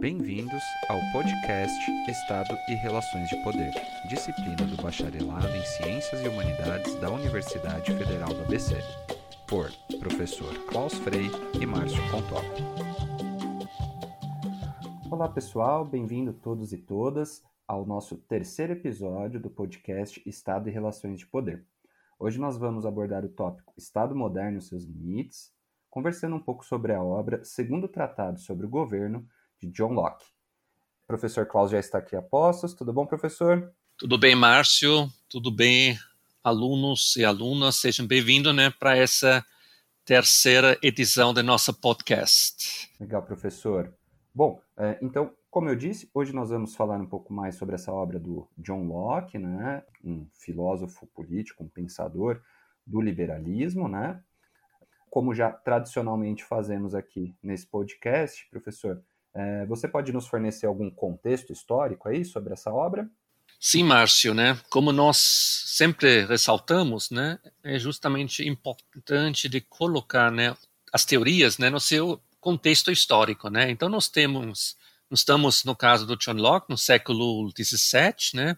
Bem-vindos ao podcast Estado e Relações de Poder, disciplina do Bacharelado em Ciências e Humanidades da Universidade Federal do ABC, por professor Klaus Frei e Márcio Pontop. Olá pessoal, bem-vindo todos e todas ao nosso terceiro episódio do podcast Estado e Relações de Poder. Hoje nós vamos abordar o tópico Estado Moderno e seus limites, conversando um pouco sobre a obra Segundo Tratado sobre o Governo, de John Locke. O professor Klaus já está aqui a postos. Tudo bom, professor? Tudo bem, Márcio. Tudo bem, alunos e alunas. Sejam bem-vindos né, para essa terceira edição do nosso podcast. Legal, professor. Bom, é, então, como eu disse, hoje nós vamos falar um pouco mais sobre essa obra do John Locke, né, um filósofo político, um pensador do liberalismo, né? Como já tradicionalmente fazemos aqui nesse podcast, professor, é, você pode nos fornecer algum contexto histórico aí sobre essa obra? Sim, Márcio, né? Como nós sempre ressaltamos, né, é justamente importante de colocar, né, as teorias, né, no seu contexto histórico, né? Então nós temos, nós estamos no caso do John Locke no século XVII, né,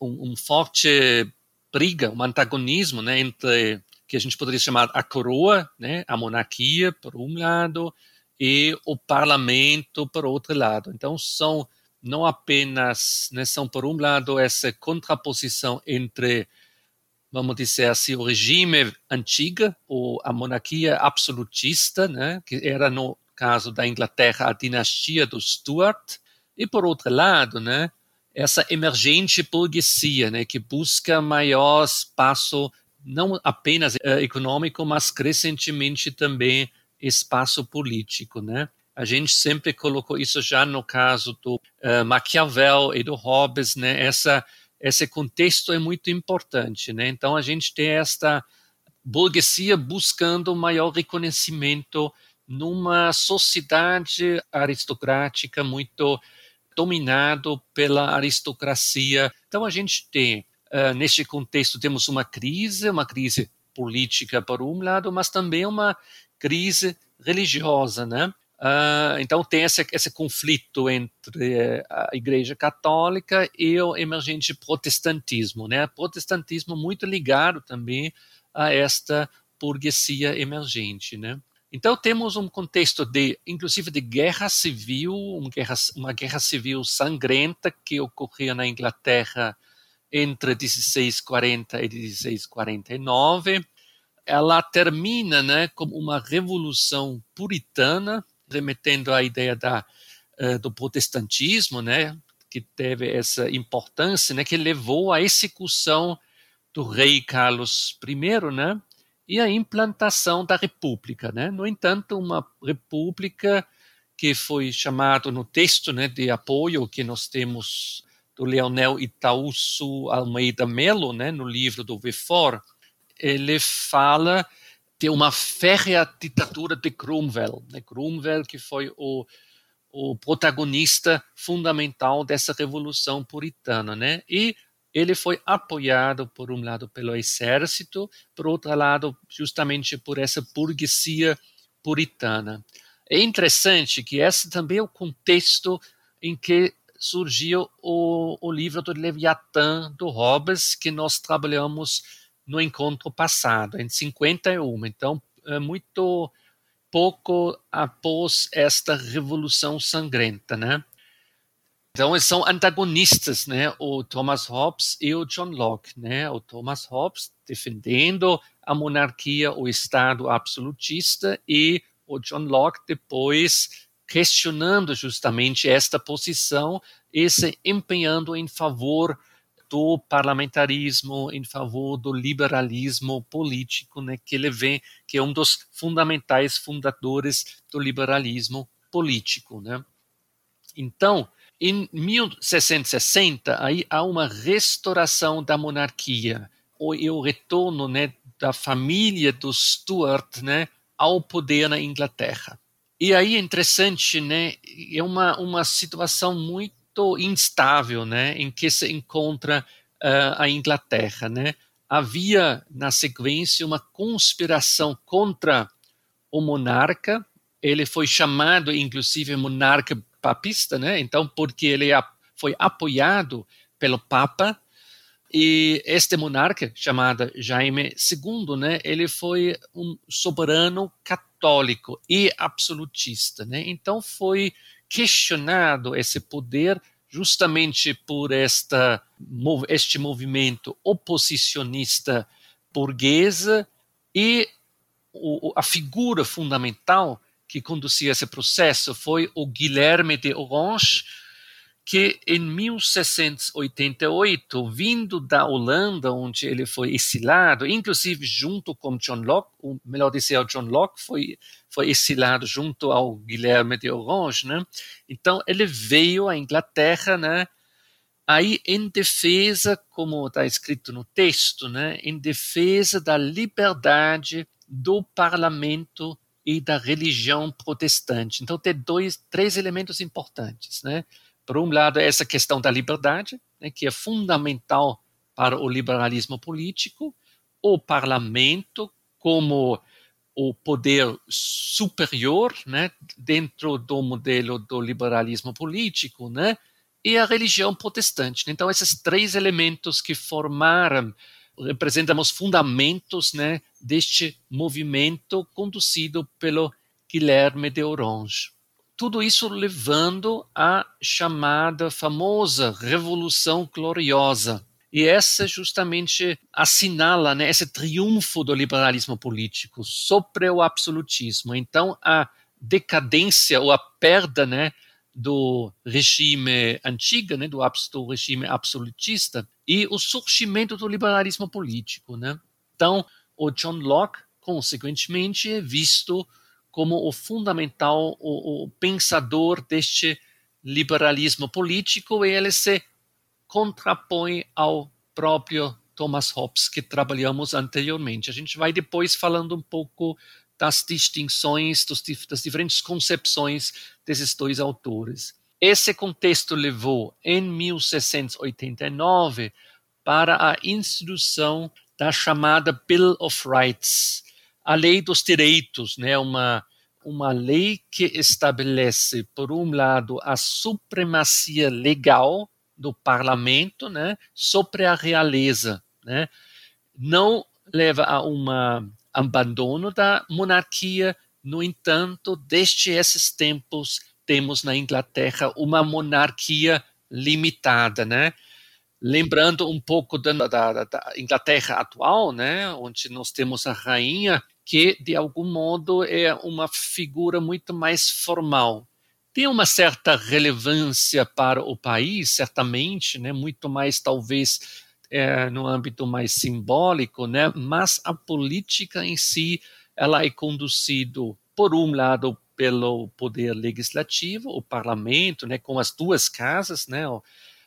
um, um forte briga, um antagonismo, né, entre que a gente poderia chamar a coroa, né, a monarquia por um lado e o parlamento por outro lado. Então são não apenas, né, são por um lado essa contraposição entre, vamos dizer assim, o regime antigo, ou a monarquia absolutista, né, que era no caso da Inglaterra a dinastia dos Stuart, e por outro lado, né, essa emergente burguesia, né, que busca maior espaço não apenas uh, econômico, mas crescentemente também espaço político, né? A gente sempre colocou isso já no caso do uh, Maquiavel e do Hobbes, né? Essa esse contexto é muito importante, né? Então a gente tem esta burguesia buscando maior reconhecimento numa sociedade aristocrática muito dominado pela aristocracia. Então a gente tem uh, neste contexto temos uma crise, uma crise política por um lado, mas também uma crise religiosa, né? Uh, então tem esse, esse conflito entre a Igreja Católica e o emergente protestantismo, né? Protestantismo muito ligado também a esta burguesia emergente, né? Então temos um contexto de, inclusive, de guerra civil, uma guerra, uma guerra civil sangrenta que ocorria na Inglaterra entre 1640 e 1649 ela termina né, como uma revolução puritana, remetendo à ideia da, uh, do protestantismo, né, que teve essa importância, né, que levou à execução do rei Carlos I, né, e a implantação da república, né. No entanto, uma república que foi chamado no texto, né, de apoio que nós temos do Leonel Itaúso Almeida Melo, né, no livro do Vefor, ele fala de uma férrea ditadura de Cromwell. Né? Cromwell que foi o, o protagonista fundamental dessa revolução puritana, né? E ele foi apoiado por um lado pelo exército, por outro lado justamente por essa burguesia puritana. É interessante que esse também é o contexto em que surgiu o, o livro do Leviatã do Hobbes, que nós trabalhamos no encontro passado, em 51. Então, é muito pouco após esta revolução sangrenta, né? Então, eles são antagonistas, né? O Thomas Hobbes e o John Locke, né? O Thomas Hobbes defendendo a monarquia, o Estado absolutista, e o John Locke depois questionando justamente esta posição e se empenhando em favor do parlamentarismo em favor do liberalismo político, né, que ele vê que é um dos fundamentais fundadores do liberalismo político, né? Então, em 1660 aí há uma restauração da monarquia, é o retorno, né, da família dos Stuart, né, ao poder na Inglaterra. E aí é interessante, né, é uma, uma situação muito muito instável, né, em que se encontra uh, a Inglaterra, né? Havia na sequência uma conspiração contra o monarca. Ele foi chamado, inclusive, monarca papista, né? Então, porque ele foi apoiado pelo Papa e este monarca, chamado Jaime II, né, ele foi um soberano católico e absolutista. Né? Então foi questionado esse poder justamente por esta, este movimento oposicionista burguesa e o, a figura fundamental que conduzia esse processo foi o Guilherme de Orange, que em 1688, vindo da Holanda, onde ele foi exilado, inclusive junto com John Locke, ou melhor dizer, John Locke foi, foi exilado junto ao Guilherme de Orange, né? Então ele veio à Inglaterra, né? Aí em defesa, como está escrito no texto, né? Em defesa da liberdade do parlamento e da religião protestante. Então tem dois, três elementos importantes, né? Por um lado, essa questão da liberdade, né, que é fundamental para o liberalismo político, o parlamento como o poder superior né, dentro do modelo do liberalismo político, né, e a religião protestante. Então, esses três elementos que formaram, representam os fundamentos né, deste movimento conduzido pelo Guilherme de Orange tudo isso levando à chamada famosa Revolução Gloriosa. E essa justamente assinala né, esse triunfo do liberalismo político sobre o absolutismo. Então, a decadência ou a perda né, do regime antigo, né, do, do regime absolutista, e o surgimento do liberalismo político. Né? Então, o John Locke, consequentemente, é visto como o fundamental, o, o pensador deste liberalismo político, e ele se contrapõe ao próprio Thomas Hobbes, que trabalhamos anteriormente. A gente vai depois falando um pouco das distinções, dos, das diferentes concepções desses dois autores. Esse contexto levou, em 1689, para a instituição da chamada Bill of Rights, a lei dos direitos, né, uma, uma lei que estabelece, por um lado, a supremacia legal do parlamento né, sobre a realeza. Né, não leva a um abandono da monarquia, no entanto, desde esses tempos, temos na Inglaterra uma monarquia limitada, né? Lembrando um pouco da, da, da Inglaterra atual, né, onde nós temos a rainha que, de algum modo, é uma figura muito mais formal. Tem uma certa relevância para o país, certamente, né? muito mais, talvez, é, no âmbito mais simbólico, né? mas a política em si ela é conduzida, por um lado, pelo poder legislativo, o parlamento, né, com as duas casas, né, o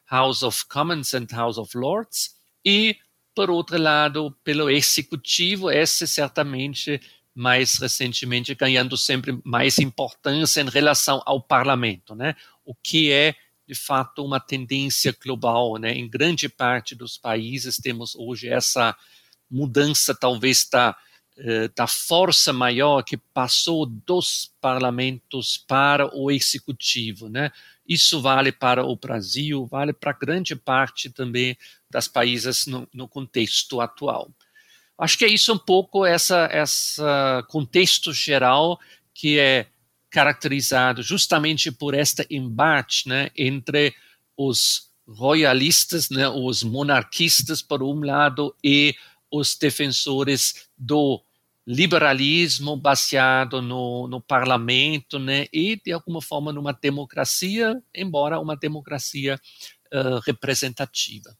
House of Commons and House of Lords, e por outro lado, pelo executivo, esse certamente mais recentemente ganhando sempre mais importância em relação ao parlamento, né? O que é de fato uma tendência global, né? Em grande parte dos países temos hoje essa mudança talvez da eh, da força maior que passou dos parlamentos para o executivo, né? Isso vale para o Brasil, vale para grande parte também das países no, no contexto atual. Acho que é isso um pouco essa essa contexto geral que é caracterizado justamente por este embate, né, entre os royalistas, né, os monarquistas por um lado e os defensores do liberalismo baseado no, no parlamento, né, e de alguma forma numa democracia, embora uma democracia uh, representativa.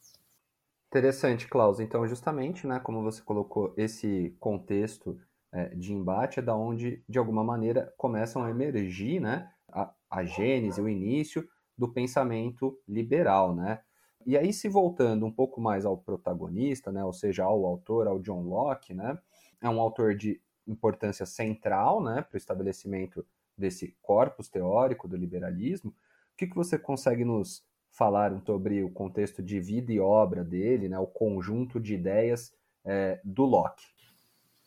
Interessante, Klaus. Então, justamente, né, como você colocou, esse contexto é, de embate é da onde, de alguma maneira, começam a emergir, né, a, a gênese, o início do pensamento liberal, né. E aí, se voltando um pouco mais ao protagonista, né, ou seja, ao autor, ao John Locke, né, é um autor de importância central né, para o estabelecimento desse corpus teórico do liberalismo. O que, que você consegue nos falar sobre o contexto de vida e obra dele, né, o conjunto de ideias é, do Locke?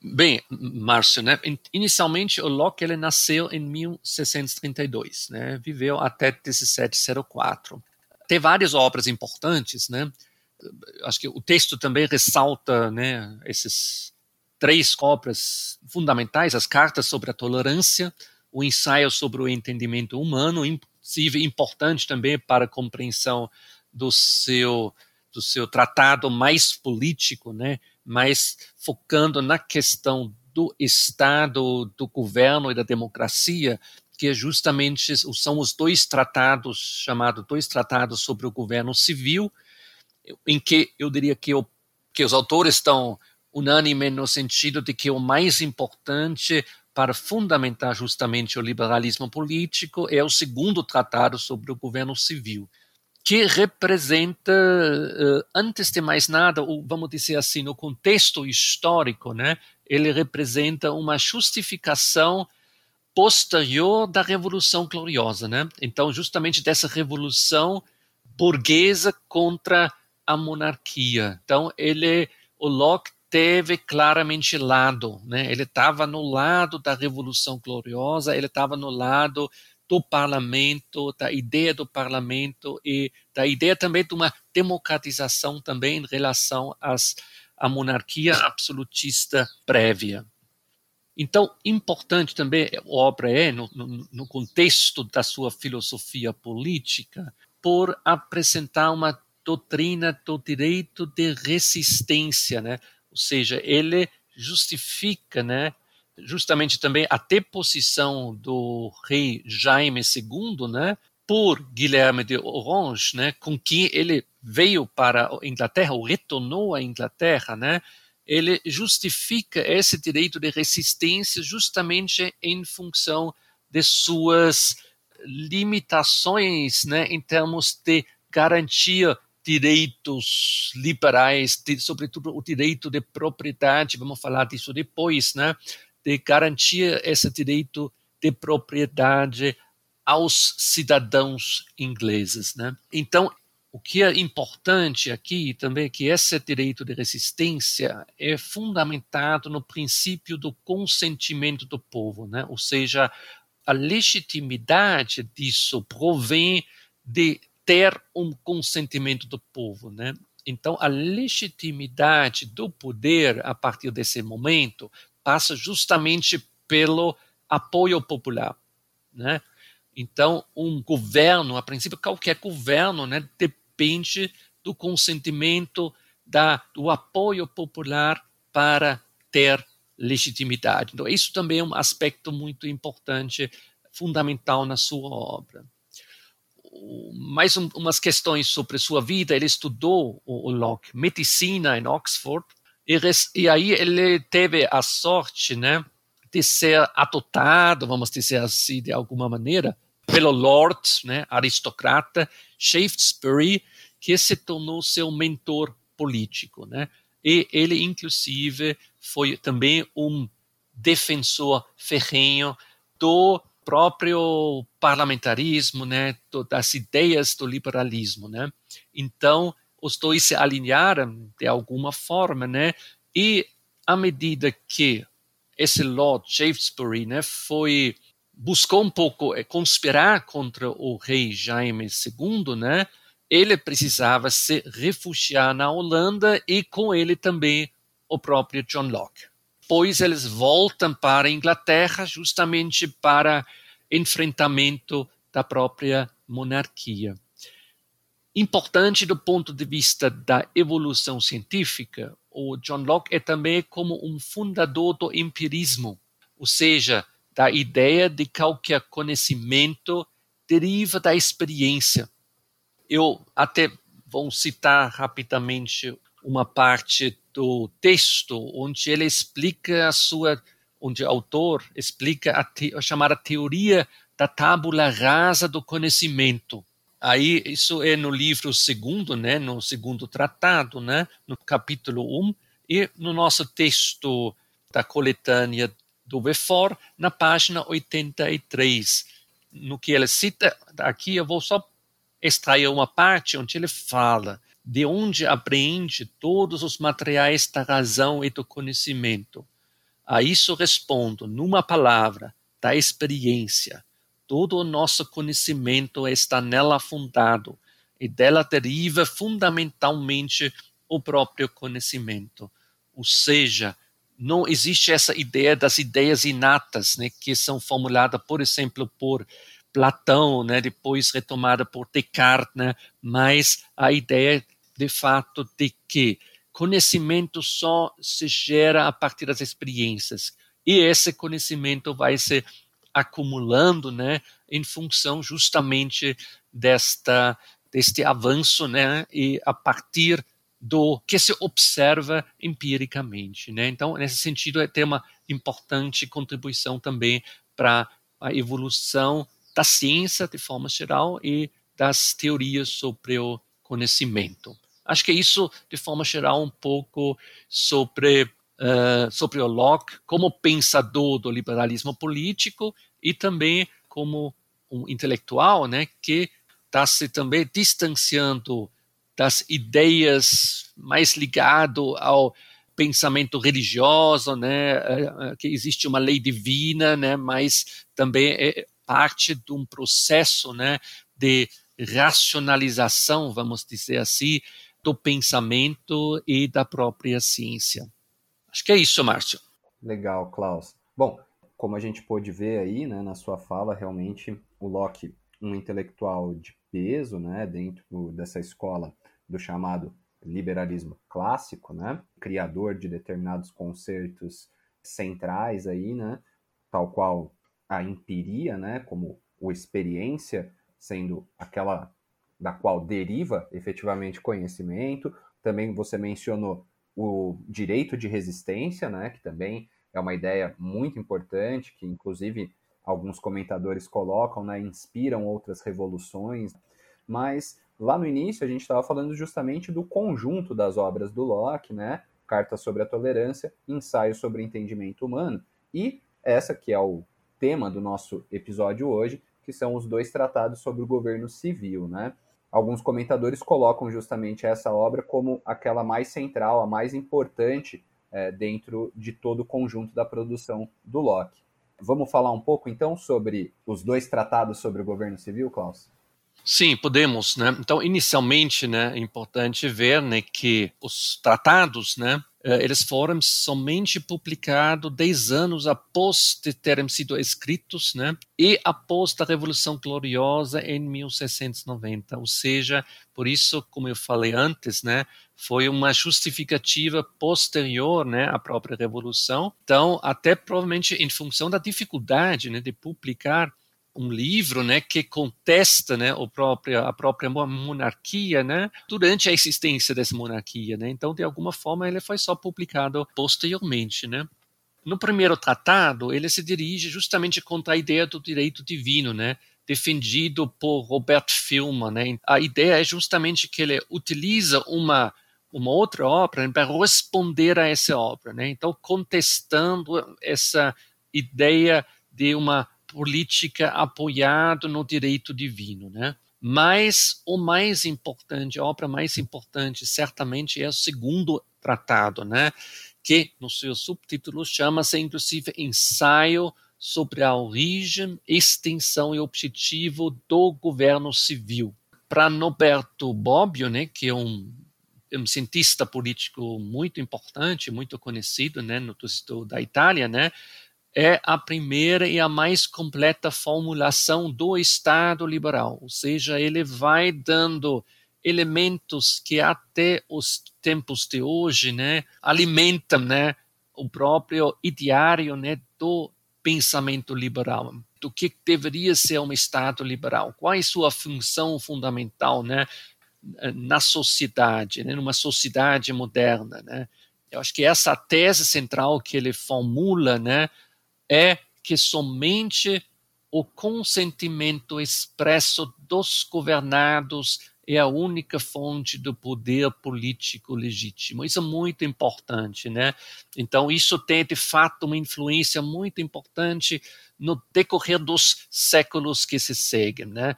Bem, Márcio, né? Inicialmente o Locke ele nasceu em 1632, né? Viveu até 1704. Tem várias obras importantes, né? Acho que o texto também ressalta, né? Esses três obras fundamentais: as cartas sobre a tolerância, o ensaio sobre o entendimento humano, importante também para a compreensão do seu do seu tratado mais político, né? mas focando na questão do Estado, do governo e da democracia, que é justamente são os dois tratados chamados dois tratados sobre o governo civil, em que eu diria que, que os autores estão unânimes no sentido de que o mais importante para fundamentar justamente o liberalismo político é o segundo tratado sobre o governo civil que representa, uh, antes de mais nada, ou vamos dizer assim, no contexto histórico, né, ele representa uma justificação posterior da Revolução Gloriosa, né? Então, justamente dessa revolução burguesa contra a monarquia. Então, ele, o Locke teve claramente lado, né? Ele estava no lado da Revolução Gloriosa, ele estava no lado do parlamento, da ideia do parlamento e da ideia também de uma democratização também em relação às, à monarquia absolutista prévia. Então, importante também a obra é, no, no, no contexto da sua filosofia política, por apresentar uma doutrina do direito de resistência, né? Ou seja, ele justifica né, justamente também a deposição do rei Jaime II, né, por Guilherme de Orange, né, com quem ele veio para a Inglaterra, ou retornou à Inglaterra, né, ele justifica esse direito de resistência justamente em função de suas limitações, né, em termos de garantia direitos liberais, de, sobretudo o direito de propriedade, vamos falar disso depois, né, de garantir esse direito de propriedade aos cidadãos ingleses. Né? Então, o que é importante aqui também é que esse direito de resistência é fundamentado no princípio do consentimento do povo, né? ou seja, a legitimidade disso provém de ter um consentimento do povo. Né? Então, a legitimidade do poder a partir desse momento passa justamente pelo apoio popular, né? Então, um governo, a princípio, qualquer governo, né, depende do consentimento, da, do apoio popular para ter legitimidade. Então, isso também é um aspecto muito importante, fundamental na sua obra. Mais um, umas questões sobre sua vida. Ele estudou, o, o Locke, medicina em Oxford, e, e aí ele teve a sorte, né, de ser adotado, vamos dizer assim, de alguma maneira, pelo Lord, né, aristocrata Shaftesbury, que se tornou seu mentor político, né? E ele, inclusive, foi também um defensor ferrenho do próprio parlamentarismo, né, das ideias do liberalismo, né? Então, os dois se alinharam de alguma forma, né? E à medida que esse Lord Shaftesbury, né, foi buscou um pouco é, conspirar contra o rei Jaime II, né? Ele precisava se refugiar na Holanda e com ele também o próprio John Locke. Pois eles voltam para a Inglaterra justamente para enfrentamento da própria monarquia importante do ponto de vista da evolução científica, o John Locke é também como um fundador do empirismo, ou seja, da ideia de que qualquer conhecimento deriva da experiência. Eu até vou citar rapidamente uma parte do texto onde ele explica a sua, onde o autor explica a, te, a chamada teoria da tábula rasa do conhecimento Aí isso é no livro segundo, né, no segundo tratado, né, no capítulo 1, e no nosso texto da coletânea do Befor, na página 83. No que ele cita aqui, eu vou só extrair uma parte onde ele fala de onde apreende todos os materiais da razão e do conhecimento. A isso respondo numa palavra, da experiência. Todo o nosso conhecimento está nela fundado e dela deriva fundamentalmente o próprio conhecimento. Ou seja, não existe essa ideia das ideias inatas, né, que são formuladas, por exemplo, por Platão, né, depois retomada por Descartes, né, mas a ideia de fato de que conhecimento só se gera a partir das experiências e esse conhecimento vai se acumulando, né, em função justamente desta deste avanço, né, e a partir do que se observa empiricamente, né? Então, nesse sentido, é ter uma importante contribuição também para a evolução da ciência de forma geral e das teorias sobre o conhecimento. Acho que isso, de forma geral, um pouco sobre uh, sobre o Locke como pensador do liberalismo político e também como um intelectual, né, que está se também distanciando das ideias mais ligado ao pensamento religioso, né, eh, eh, que existe uma lei divina, né, mas também é parte de um processo, né, de racionalização, vamos dizer assim, do pensamento e da própria ciência. Acho que é isso, Márcio. Legal, Klaus. Bom, como a gente pôde ver aí, né, na sua fala, realmente o Locke, um intelectual de peso, né, dentro dessa escola do chamado liberalismo clássico, né? Criador de determinados conceitos centrais aí, né? Tal qual a empiria, né? Como o experiência sendo aquela da qual deriva efetivamente conhecimento. Também você mencionou o direito de resistência, né? Que também é uma ideia muito importante, que inclusive alguns comentadores colocam, né? Inspiram outras revoluções. Mas Lá no início, a gente estava falando justamente do conjunto das obras do Locke, né? Carta sobre a Tolerância, Ensaio sobre o Entendimento Humano, e essa que é o tema do nosso episódio hoje, que são os dois tratados sobre o governo civil, né? Alguns comentadores colocam justamente essa obra como aquela mais central, a mais importante é, dentro de todo o conjunto da produção do Locke. Vamos falar um pouco então sobre os dois tratados sobre o governo civil, Klaus? Sim, podemos, né? Então, inicialmente, né, é importante ver, né, que os tratados, né, eles foram somente publicados dez anos após terem sido escritos, né, e após a Revolução Gloriosa em 1690. Ou seja, por isso, como eu falei antes, né, foi uma justificativa posterior, né, à própria Revolução. Então, até provavelmente em função da dificuldade, né, de publicar um livro né, que contesta né, o a própria monarquia né, durante a existência dessa monarquia. Né? Então, de alguma forma, ele foi só publicado posteriormente. Né? No primeiro tratado, ele se dirige justamente contra a ideia do direito divino, né? defendido por Robert Filmer. Né? A ideia é justamente que ele utiliza uma uma outra obra para responder a essa obra, né? Então contestando essa ideia de uma política apoiado no direito divino, né? Mas o mais importante, a obra mais importante, certamente é o segundo tratado, né? Que no seu subtítulo chama-se inclusive Ensaio sobre a origem, extensão e objetivo do governo civil. Para Norberto Bobbio, né, que é um, um cientista político muito importante, muito conhecido, né, no da Itália, né, é a primeira e a mais completa formulação do Estado liberal, ou seja, ele vai dando elementos que até os tempos de hoje, né, alimentam, né, o próprio ideário, né, do pensamento liberal, do que deveria ser um Estado liberal, qual é sua função fundamental, né, na sociedade, né, numa sociedade moderna, né. Eu acho que essa tese central que ele formula, né, é que somente o consentimento expresso dos governados é a única fonte do poder político legítimo. Isso é muito importante, né? Então, isso tem, de fato, uma influência muito importante no decorrer dos séculos que se seguem, né?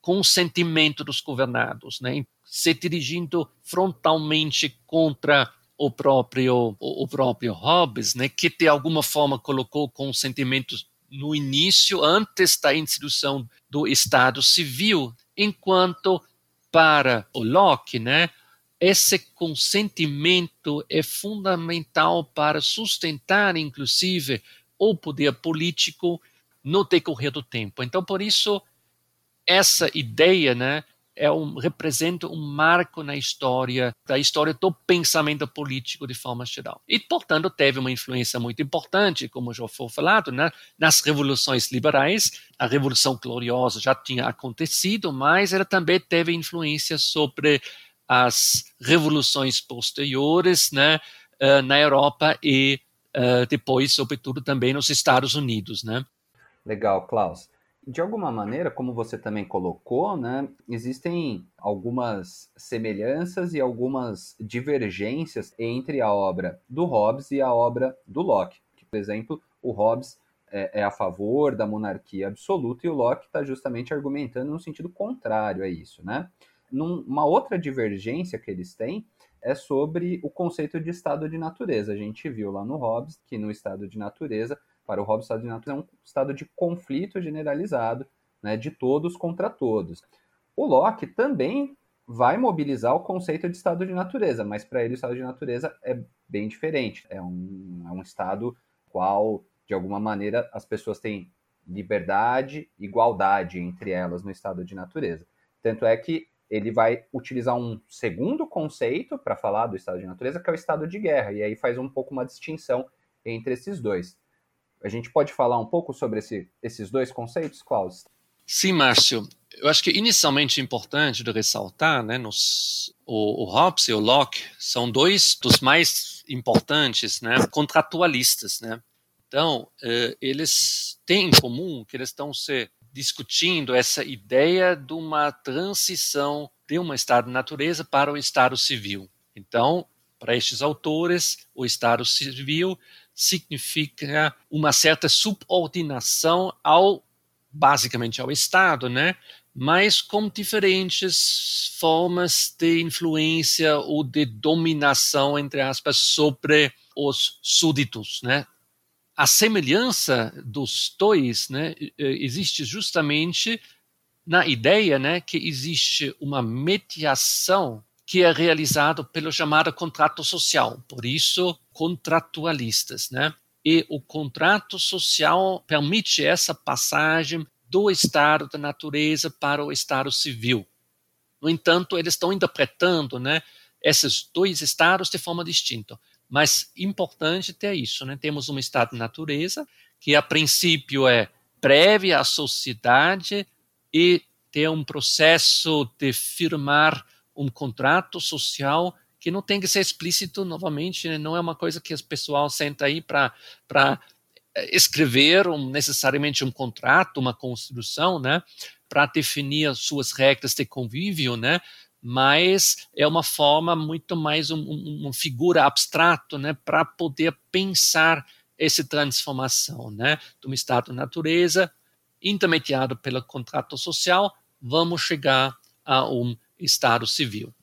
Consentimento dos governados, né? Se dirigindo frontalmente contra o próprio o, próprio Hobbes, né, que de alguma forma colocou consentimentos no início, antes da instituição do Estado Civil, enquanto para o Locke, né, esse consentimento é fundamental para sustentar, inclusive, o poder político no decorrer do tempo. Então, por isso, essa ideia, né, é um, representa um marco na história, da história do pensamento político de forma geral. E, portanto, teve uma influência muito importante, como já foi falado, né, nas revoluções liberais. A Revolução Gloriosa já tinha acontecido, mas ela também teve influência sobre as revoluções posteriores né, uh, na Europa e uh, depois, sobretudo, também nos Estados Unidos. Né? Legal, Klaus. De alguma maneira, como você também colocou, né, existem algumas semelhanças e algumas divergências entre a obra do Hobbes e a obra do Locke. Que, por exemplo, o Hobbes é, é a favor da monarquia absoluta e o Locke está justamente argumentando no sentido contrário a isso, né? Num, uma outra divergência que eles têm é sobre o conceito de estado de natureza. A gente viu lá no Hobbes que no estado de natureza, para o Hobbes, o estado de natureza é um estado de conflito generalizado, né, de todos contra todos. O Locke também vai mobilizar o conceito de estado de natureza, mas para ele o estado de natureza é bem diferente. É um, é um estado qual, de alguma maneira, as pessoas têm liberdade, igualdade entre elas no estado de natureza. Tanto é que ele vai utilizar um segundo conceito para falar do estado de natureza, que é o estado de guerra, e aí faz um pouco uma distinção entre esses dois. A gente pode falar um pouco sobre esse, esses dois conceitos, Klaus? Sim, Márcio. Eu acho que inicialmente é importante de ressaltar, né, nos, o, o Hobbes e o Locke são dois dos mais importantes né, contratualistas. Né? Então, eh, eles têm em comum que eles estão se discutindo essa ideia de uma transição de um estado de natureza para o estado civil. Então, para estes autores, o estado civil significa uma certa subordinação ao basicamente ao Estado, né? Mas com diferentes formas de influência ou de dominação entre aspas sobre os súditos, né? a semelhança dos dois né, existe justamente na ideia né, que existe uma mediação que é realizada pelo chamado contrato social, por isso contratualistas, né? E o contrato social permite essa passagem do estado da natureza para o estado civil. No entanto, eles estão interpretando, né, esses dois estados de forma distinta. Mas importante ter isso, né? Temos um estado de natureza que a princípio é prévio à sociedade e ter um processo de firmar um contrato social que não tem que ser explícito novamente, né? não é uma coisa que o pessoal senta aí para eh, escrever um, necessariamente um contrato, uma construção, né, para definir as suas regras de convívio, né, mas é uma forma muito mais um, um, uma figura abstrato, né, para poder pensar essa transformação, né, de um estado de natureza intermediado pelo contrato social, vamos chegar a um estado civil.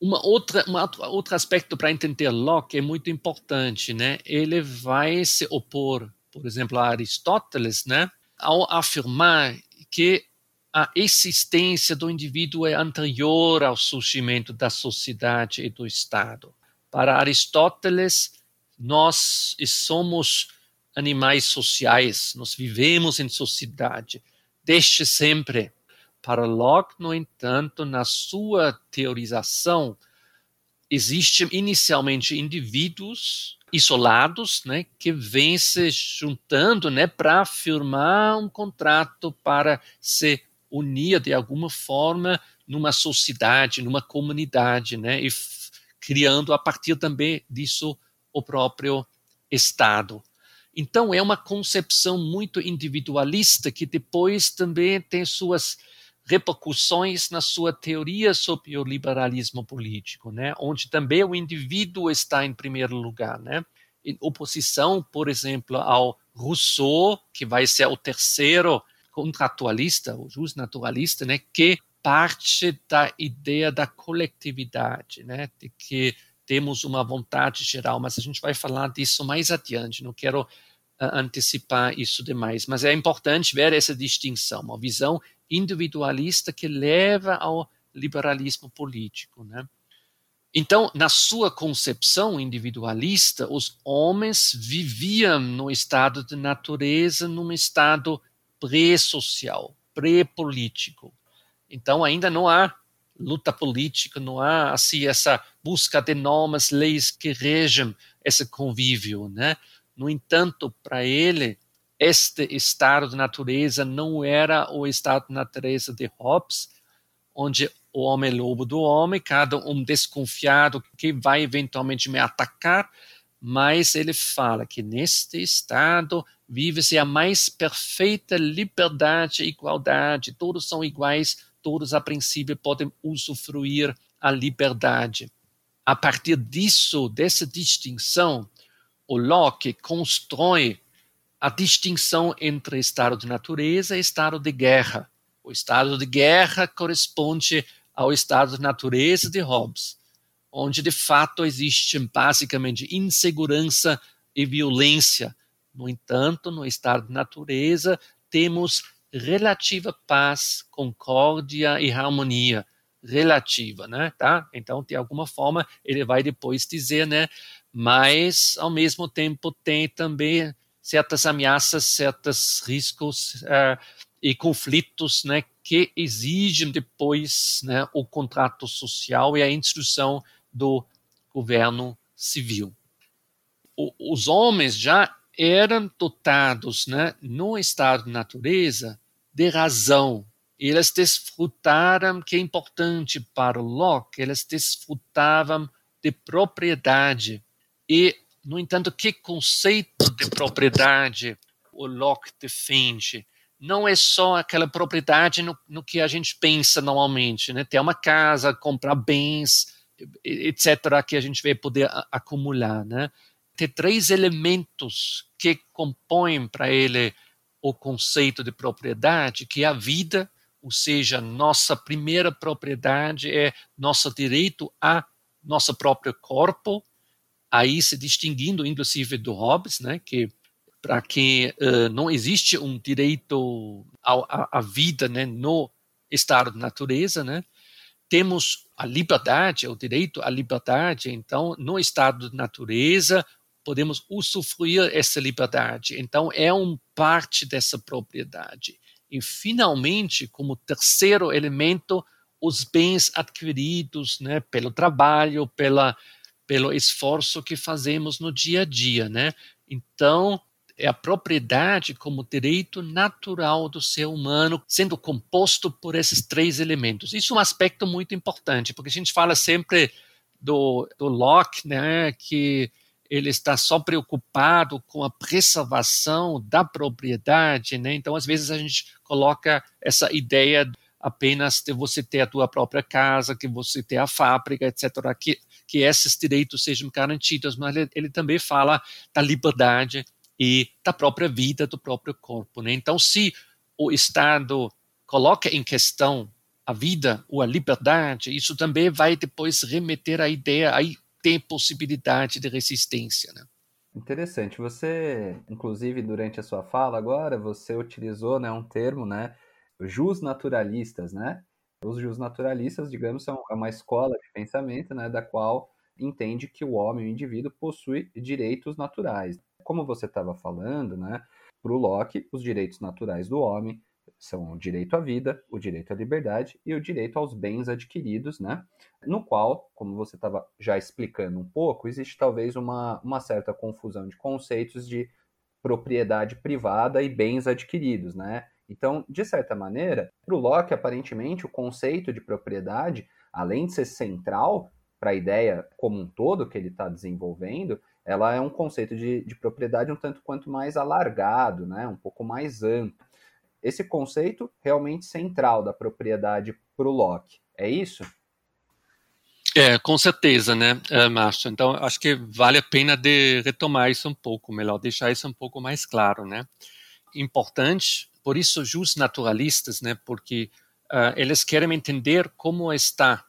Uma outra, uma, outro aspecto para entender Locke é muito importante, né? Ele vai se opor, por exemplo, a Aristóteles, né? Ao afirmar que a existência do indivíduo é anterior ao surgimento da sociedade e do Estado. Para Aristóteles, nós somos animais sociais, nós vivemos em sociedade, desde sempre. Para Locke, no entanto, na sua teorização, existem inicialmente indivíduos isolados, né, que vêm se juntando, né, para firmar um contrato para se unia de alguma forma numa sociedade, numa comunidade, né? E criando a partir também disso o próprio Estado. Então é uma concepção muito individualista que depois também tem suas repercussões na sua teoria sobre o liberalismo político, né? Onde também o indivíduo está em primeiro lugar, né? Em oposição, por exemplo, ao Rousseau, que vai ser o terceiro contratualista, o justnaturalista, né, que parte da ideia da coletividade, né, de que temos uma vontade geral, mas a gente vai falar disso mais adiante, não quero uh, antecipar isso demais, mas é importante ver essa distinção, uma visão individualista que leva ao liberalismo político, né? Então, na sua concepção individualista, os homens viviam no estado de natureza, num estado pré-social, pré-político. Então, ainda não há luta política, não há assim essa busca de normas, leis que regem esse convívio, né? No entanto, para ele, este estado de natureza não era o estado de natureza de Hobbes, onde o homem é lobo do homem, cada um desconfiado que vai eventualmente me atacar, mas ele fala que neste estado vive-se a mais perfeita liberdade e igualdade, todos são iguais, todos a princípio podem usufruir a liberdade. A partir disso, dessa distinção, o Locke constrói a distinção entre estado de natureza e estado de guerra. O estado de guerra corresponde ao estado de natureza de Hobbes, onde de fato existe basicamente insegurança e violência. No entanto, no estado de natureza, temos relativa paz, concórdia e harmonia relativa, né? Tá? Então, de alguma forma, ele vai depois dizer, né? Mas, ao mesmo tempo, tem também certas ameaças, certos riscos uh, e conflitos, né? que exigem depois né, o contrato social e a instituição do governo civil. O, os homens já eram dotados, né, no estado de natureza, de razão. Eles desfrutaram, que é importante para Locke, eles desfrutavam de propriedade. E, no entanto, que conceito de propriedade o Locke defende? não é só aquela propriedade no, no que a gente pensa normalmente, né? Ter uma casa, comprar bens, etc., que a gente vai poder acumular, né? Tem três elementos que compõem para ele o conceito de propriedade, que é a vida, ou seja, nossa primeira propriedade é nosso direito a nosso próprio corpo, aí se distinguindo inclusive do Hobbes, né, que para que uh, não existe um direito à vida né, no estado de natureza, né? Temos a liberdade, o direito à liberdade, então, no estado de natureza, podemos usufruir essa liberdade. Então, é um parte dessa propriedade. E, finalmente, como terceiro elemento, os bens adquiridos né, pelo trabalho, pela, pelo esforço que fazemos no dia a dia. Né? Então, é a propriedade como direito natural do ser humano, sendo composto por esses três elementos. Isso é um aspecto muito importante, porque a gente fala sempre do, do Locke, né, que ele está só preocupado com a preservação da propriedade, né? Então, às vezes a gente coloca essa ideia apenas de você ter a tua própria casa, que você ter a fábrica, etc., que, que esses direitos sejam garantidos, mas ele, ele também fala da liberdade e da própria vida do próprio corpo. Né? Então, se o Estado coloca em questão a vida ou a liberdade, isso também vai depois remeter à ideia, aí tem possibilidade de resistência. Né? Interessante. Você, inclusive, durante a sua fala agora, você utilizou né, um termo, né, jus naturalistas, né? Os naturalistas, digamos, são uma escola de pensamento, né, da qual entende que o homem, o indivíduo, possui direitos naturais como você estava falando, né, para o Locke, os direitos naturais do homem são o direito à vida, o direito à liberdade e o direito aos bens adquiridos, né? No qual, como você estava já explicando um pouco, existe talvez uma, uma certa confusão de conceitos de propriedade privada e bens adquiridos, né? Então, de certa maneira, para o Locke, aparentemente, o conceito de propriedade, além de ser central para a ideia como um todo que ele está desenvolvendo, ela é um conceito de, de propriedade um tanto quanto mais alargado, né? um pouco mais amplo. Esse conceito realmente central da propriedade para o Locke, é isso? É, com certeza, né, é, Márcio? Então, acho que vale a pena de retomar isso um pouco, melhor deixar isso um pouco mais claro, né? Importante, por isso, os naturalistas, né, porque uh, eles querem entender como está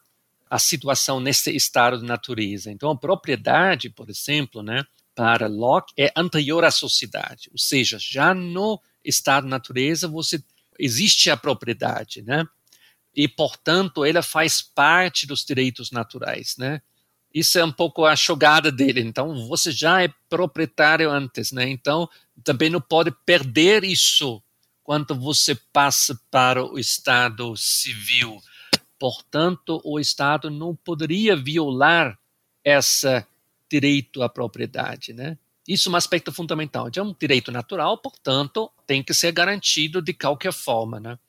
a situação nesse estado de natureza. Então, a propriedade, por exemplo, né, para Locke é anterior à sociedade, ou seja, já no estado de natureza você existe a propriedade, né? E portanto, ela faz parte dos direitos naturais, né? Isso é um pouco a jogada dele. Então, você já é proprietário antes, né? Então, também não pode perder isso quando você passa para o estado civil. Portanto, o Estado não poderia violar esse direito à propriedade, né? Isso é um aspecto fundamental. É um direito natural, portanto, tem que ser garantido de qualquer forma, né?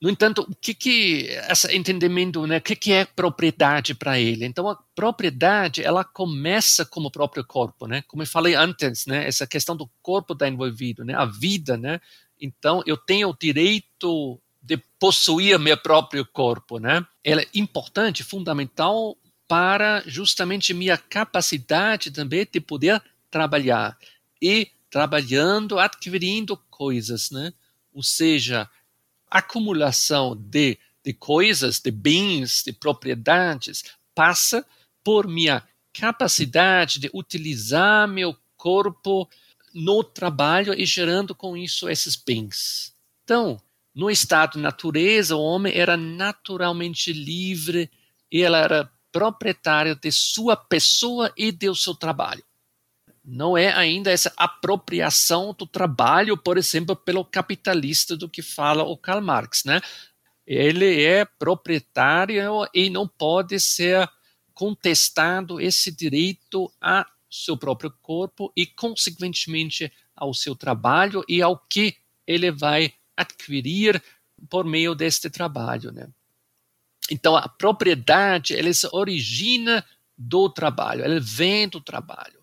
No entanto, o que que esse entendimento, né? O que que é propriedade para ele? Então, a propriedade, ela começa como o próprio corpo, né? Como eu falei antes, né? Essa questão do corpo está envolvido, né? A vida, né? Então, eu tenho o direito de possuir meu próprio corpo, né? Ela é importante, fundamental para justamente minha capacidade também de poder trabalhar e trabalhando, adquirindo coisas, né? Ou seja, acumulação de, de coisas, de bens, de propriedades passa por minha capacidade de utilizar meu corpo no trabalho e gerando com isso esses bens. Então, no estado de natureza, o homem era naturalmente livre e ele era proprietário de sua pessoa e do seu trabalho. Não é ainda essa apropriação do trabalho, por exemplo, pelo capitalista do que fala o Karl Marx, né? Ele é proprietário e não pode ser contestado esse direito a seu próprio corpo e, consequentemente, ao seu trabalho e ao que ele vai adquirir por meio deste trabalho, né? Então a propriedade ela se origina do trabalho, ela vem do trabalho.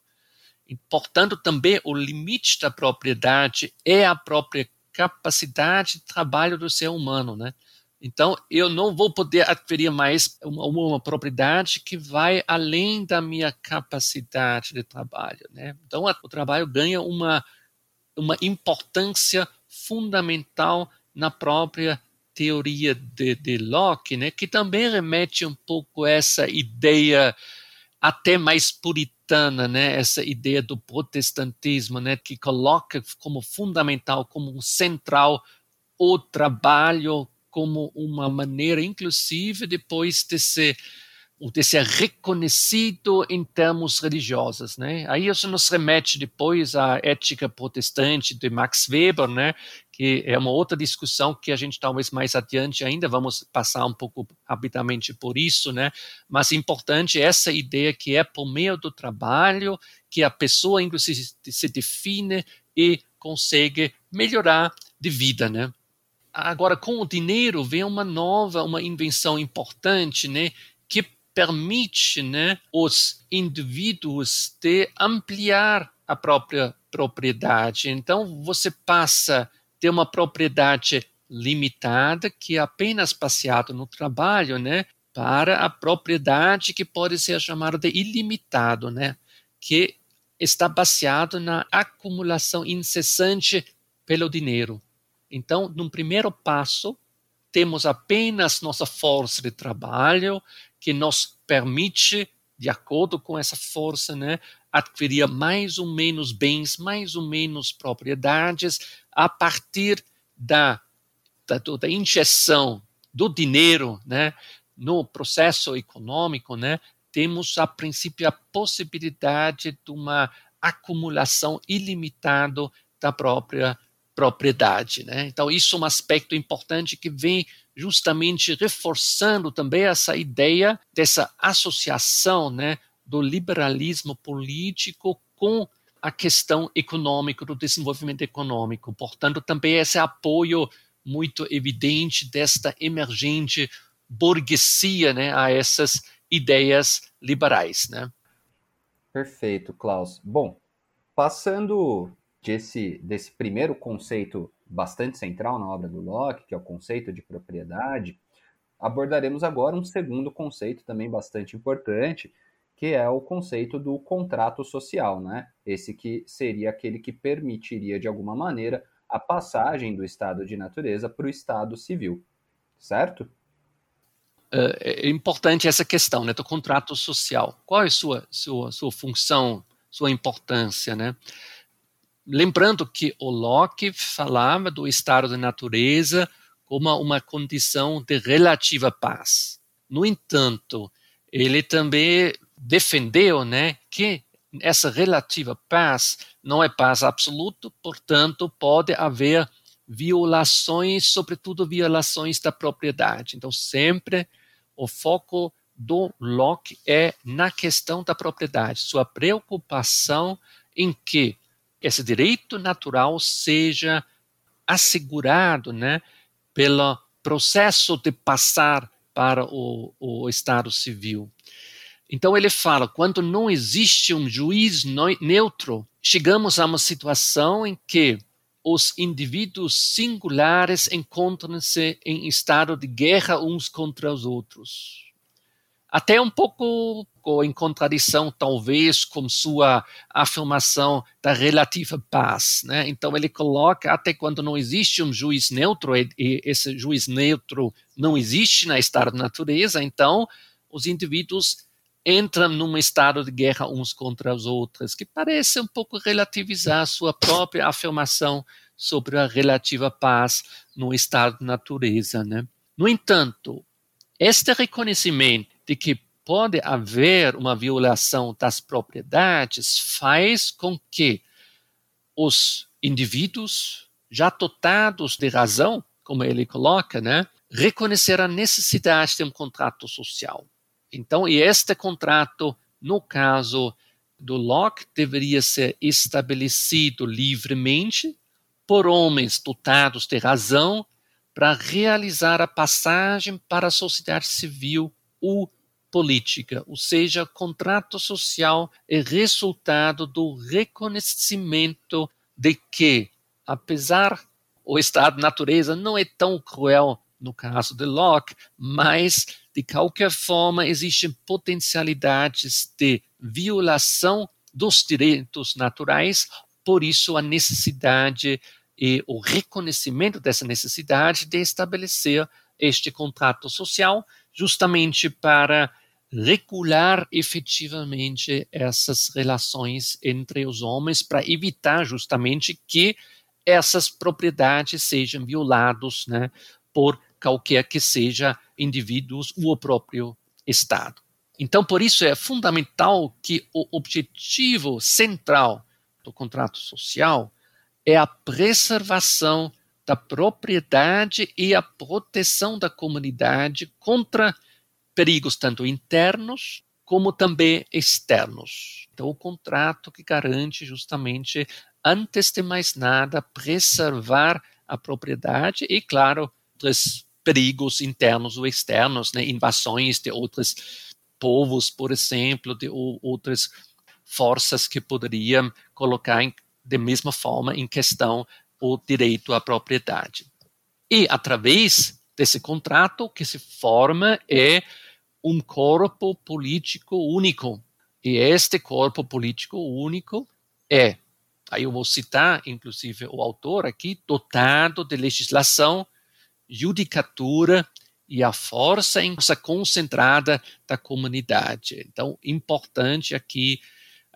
E, portanto, também o limite da propriedade é a própria capacidade de trabalho do ser humano, né? Então, eu não vou poder adquirir mais uma, uma, propriedade que vai além da minha capacidade de trabalho, né? Então, o trabalho ganha uma, uma importância fundamental na própria teoria de, de Locke, né, que também remete um pouco a essa ideia até mais puritana, né, essa ideia do protestantismo, né, que coloca como fundamental, como central o trabalho como uma maneira, inclusive, depois de ser de ser reconhecido em termos religiosos, né? Aí isso nos remete depois à ética protestante de Max Weber, né? Que é uma outra discussão que a gente talvez mais adiante ainda vamos passar um pouco rapidamente por isso, né? Mas importante essa ideia que é por meio do trabalho que a pessoa inclusive se define e consegue melhorar de vida, né? Agora, com o dinheiro vem uma nova, uma invenção importante, né? Que permite né, os indivíduos de ampliar a própria propriedade. Então, você passa ter uma propriedade limitada, que é apenas passeado no trabalho, né, para a propriedade que pode ser chamada de ilimitado, né, que está baseado na acumulação incessante pelo dinheiro. Então, num primeiro passo, temos apenas nossa força de trabalho, que nos permite, de acordo com essa força, né, adquirir mais ou menos bens, mais ou menos propriedades, a partir da, da, da injeção do dinheiro né, no processo econômico, né, temos, a princípio, a possibilidade de uma acumulação ilimitada da própria propriedade. Né? Então, isso é um aspecto importante que vem justamente reforçando também essa ideia dessa associação né, do liberalismo político com a questão econômica, do desenvolvimento econômico. Portanto, também esse apoio muito evidente desta emergente burguesia né, a essas ideias liberais. Né? Perfeito, Klaus. Bom, passando desse, desse primeiro conceito bastante central na obra do Locke, que é o conceito de propriedade, abordaremos agora um segundo conceito também bastante importante, que é o conceito do contrato social, né? Esse que seria aquele que permitiria, de alguma maneira, a passagem do estado de natureza para o estado civil, certo? é importante essa questão né, do contrato social. Qual é a sua, sua, sua função, sua importância? Né? Lembrando que o Locke falava do estado da natureza como uma condição de relativa paz. No entanto, ele também defendeu né, que essa relativa paz não é paz absoluta, portanto, pode haver violações, sobretudo violações da propriedade. Então, sempre o foco do Locke é na questão da propriedade, sua preocupação em que esse direito natural seja assegurado né, pelo processo de passar para o, o Estado civil. Então ele fala: quando não existe um juiz neutro, chegamos a uma situação em que os indivíduos singulares encontram-se em estado de guerra uns contra os outros. Até um pouco em contradição, talvez, com sua afirmação da relativa paz. Né? Então, ele coloca, até quando não existe um juiz neutro, e, esse juiz neutro não existe na estado da natureza, então os indivíduos entram num estado de guerra uns contra os outros, que parece um pouco relativizar sua própria afirmação sobre a relativa paz no estado de natureza. Né? No entanto, este reconhecimento de que pode haver uma violação das propriedades faz com que os indivíduos já dotados de razão, como ele coloca, né, reconhecer a necessidade de um contrato social. Então, e este contrato, no caso do Locke, deveria ser estabelecido livremente por homens dotados de razão para realizar a passagem para a sociedade civil ou política, ou seja, contrato social é resultado do reconhecimento de que, apesar o estado natureza não é tão cruel no caso de Locke, mas de qualquer forma, existem potencialidades de violação dos direitos naturais, por isso a necessidade e o reconhecimento dessa necessidade de estabelecer este contrato social, justamente para regular efetivamente essas relações entre os homens, para evitar justamente que essas propriedades sejam violadas né, por qualquer que seja indivíduos ou o próprio Estado. Então, por isso é fundamental que o objetivo central do contrato social é a preservação da propriedade e a proteção da comunidade contra perigos tanto internos como também externos. Então, o contrato que garante justamente, antes de mais nada, preservar a propriedade e, claro, outros perigos internos ou externos, né, invasões de outros povos, por exemplo, de outras forças que poderiam colocar em, de mesma forma em questão o direito à propriedade. E através desse contrato que se forma é um corpo político único. E este corpo político único é, aí eu vou citar inclusive o autor aqui, dotado de legislação judicatura e a força concentrada da comunidade. Então, importante aqui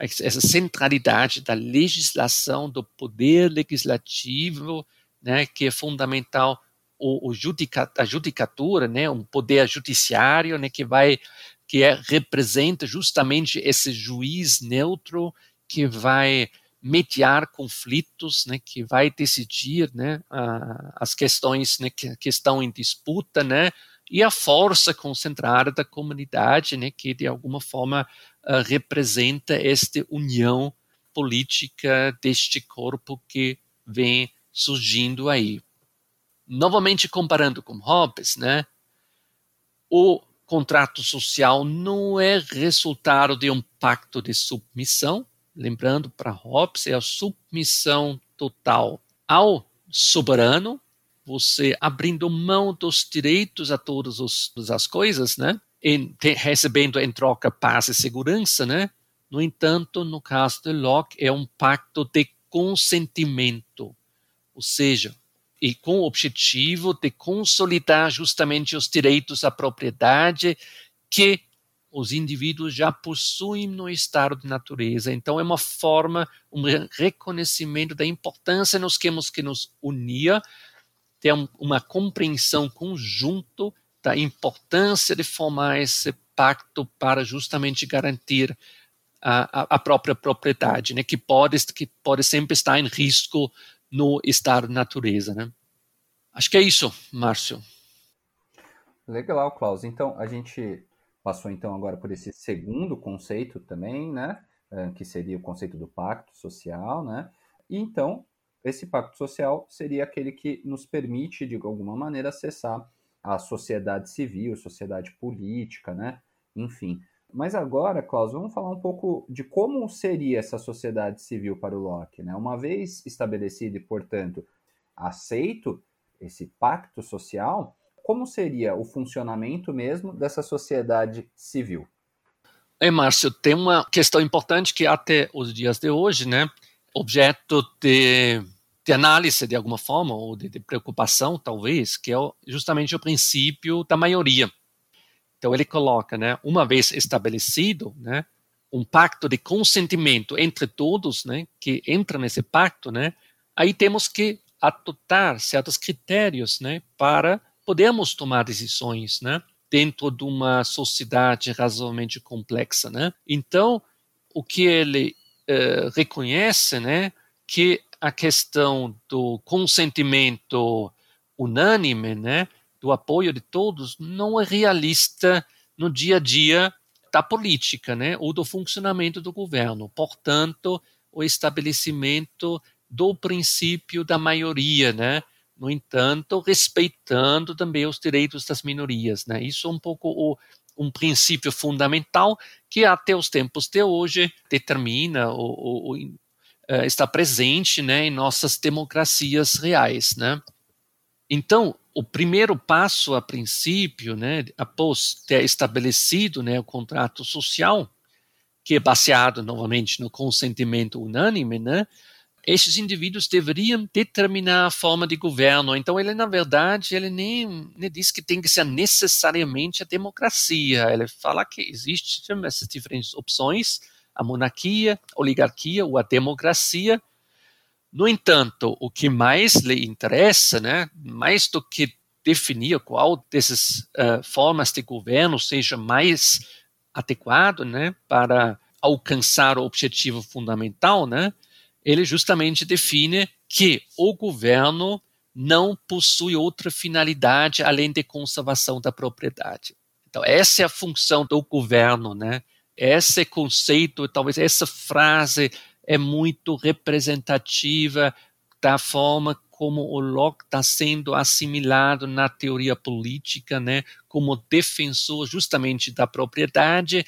essa centralidade da legislação, do poder legislativo, né, que é fundamental o, o judica, a judicatura, né, um poder judiciário, né, que vai que é, representa justamente esse juiz neutro que vai mediar conflitos, né, que vai decidir né, as questões né, que, que, estão em disputa, né, e a força concentrada da comunidade, né, que de alguma forma uh, representa esta união política deste corpo que vem surgindo aí. Novamente comparando com Hobbes, né, o contrato social não é resultado de um pacto de submissão, lembrando para Hobbes, é a submissão total ao soberano, você abrindo mão dos direitos a todas as coisas, né? Em, recebendo em troca paz e segurança, né? No entanto, no caso de Locke, é um pacto de consentimento, ou seja, e com o objetivo de consolidar justamente os direitos à propriedade que os indivíduos já possuem no estado de natureza. Então, é uma forma, um reconhecimento da importância nós temos que nos unir, ter uma compreensão conjunto da importância de formar esse pacto para justamente garantir a, a, própria propriedade, né, que pode que pode sempre estar em risco no estado de natureza, né? Acho que é isso, Márcio. Legal, Klaus. Então a gente passou então agora por esse segundo conceito também, né, é, que seria o conceito do pacto social, né? E então esse pacto social seria aquele que nos permite de alguma maneira acessar a sociedade civil, sociedade política, né? Enfim, mas agora, Klaus, vamos falar um pouco de como seria essa sociedade civil para o Locke. Né? Uma vez estabelecido e, portanto, aceito esse pacto social, como seria o funcionamento mesmo dessa sociedade civil? É, Márcio, tem uma questão importante que até os dias de hoje, né, objeto de, de análise de alguma forma, ou de, de preocupação, talvez, que é justamente o princípio da maioria. Então ele coloca, né, uma vez estabelecido, né, um pacto de consentimento entre todos, né, que entra nesse pacto, né, aí temos que adotar certos critérios, né, para podermos tomar decisões, né, dentro de uma sociedade razoavelmente complexa, né. Então o que ele uh, reconhece, né, que a questão do consentimento unânime, né, do apoio de todos não é realista no dia a dia da política, né, ou do funcionamento do governo. Portanto, o estabelecimento do princípio da maioria, né, no entanto, respeitando também os direitos das minorias, né. Isso é um pouco o, um princípio fundamental que até os tempos de hoje determina ou, eh, está presente, né, em nossas democracias reais, né. Então, o primeiro passo, a princípio, né, após ter estabelecido né, o contrato social, que é baseado novamente no consentimento unânime, né, esses indivíduos deveriam determinar a forma de governo. Então, ele, na verdade, ele nem, nem diz que tem que ser necessariamente a democracia. Ele fala que existem essas diferentes opções, a monarquia, a oligarquia ou a democracia, no entanto, o que mais lhe interessa, né, mais do que definir qual dessas uh, formas de governo seja mais adequado, né, para alcançar o objetivo fundamental, né, ele justamente define que o governo não possui outra finalidade além de conservação da propriedade. Então, essa é a função do governo, né? Esse conceito, talvez essa frase é muito representativa da forma como o Locke está sendo assimilado na teoria política, né, como defensor justamente da propriedade